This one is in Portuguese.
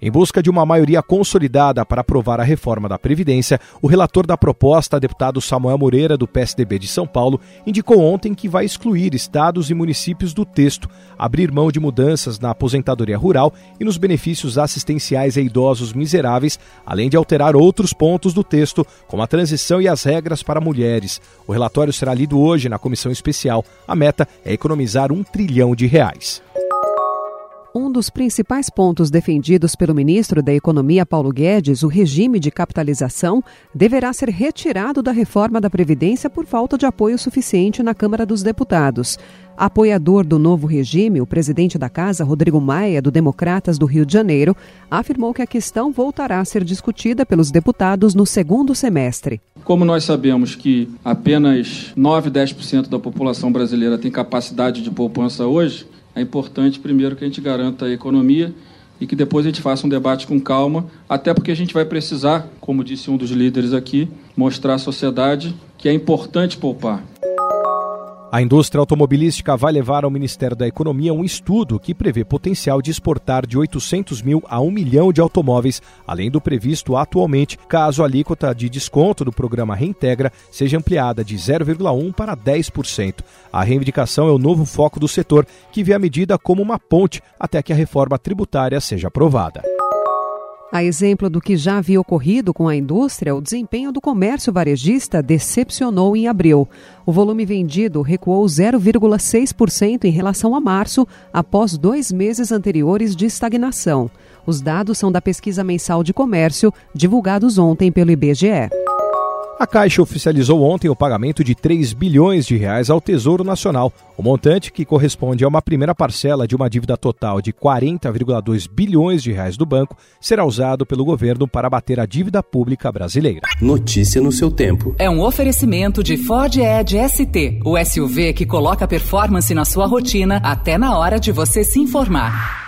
Em busca de uma maioria consolidada para aprovar a reforma da Previdência, o relator da proposta, deputado Samuel Moreira, do PSDB de São Paulo, indicou ontem que vai excluir estados e municípios do texto, abrir mão de mudanças na aposentadoria rural e nos benefícios assistenciais a idosos miseráveis, além de alterar outros pontos do texto, como a transição e as regras para mulheres. O relatório será lido hoje na comissão especial. A meta é economizar um trilhão de reais. Um dos principais pontos defendidos pelo ministro da Economia, Paulo Guedes, o regime de capitalização, deverá ser retirado da reforma da Previdência por falta de apoio suficiente na Câmara dos Deputados. Apoiador do novo regime, o presidente da Casa, Rodrigo Maia, do Democratas do Rio de Janeiro, afirmou que a questão voltará a ser discutida pelos deputados no segundo semestre. Como nós sabemos que apenas 9, 10% da população brasileira tem capacidade de poupança hoje, é importante, primeiro, que a gente garanta a economia e que depois a gente faça um debate com calma, até porque a gente vai precisar, como disse um dos líderes aqui, mostrar à sociedade que é importante poupar. A indústria automobilística vai levar ao Ministério da Economia um estudo que prevê potencial de exportar de 800 mil a 1 milhão de automóveis, além do previsto atualmente, caso a alíquota de desconto do programa Reintegra seja ampliada de 0,1% para 10%. A reivindicação é o novo foco do setor, que vê a medida como uma ponte até que a reforma tributária seja aprovada. A exemplo do que já havia ocorrido com a indústria, o desempenho do comércio varejista decepcionou em abril. O volume vendido recuou 0,6% em relação a março, após dois meses anteriores de estagnação. Os dados são da pesquisa mensal de comércio, divulgados ontem pelo IBGE. A Caixa oficializou ontem o pagamento de 3 bilhões de reais ao Tesouro Nacional, o montante que corresponde a uma primeira parcela de uma dívida total de 40,2 bilhões de reais do banco será usado pelo governo para bater a dívida pública brasileira. Notícia no seu tempo. É um oferecimento de Ford Edge ST, o SUV que coloca performance na sua rotina até na hora de você se informar.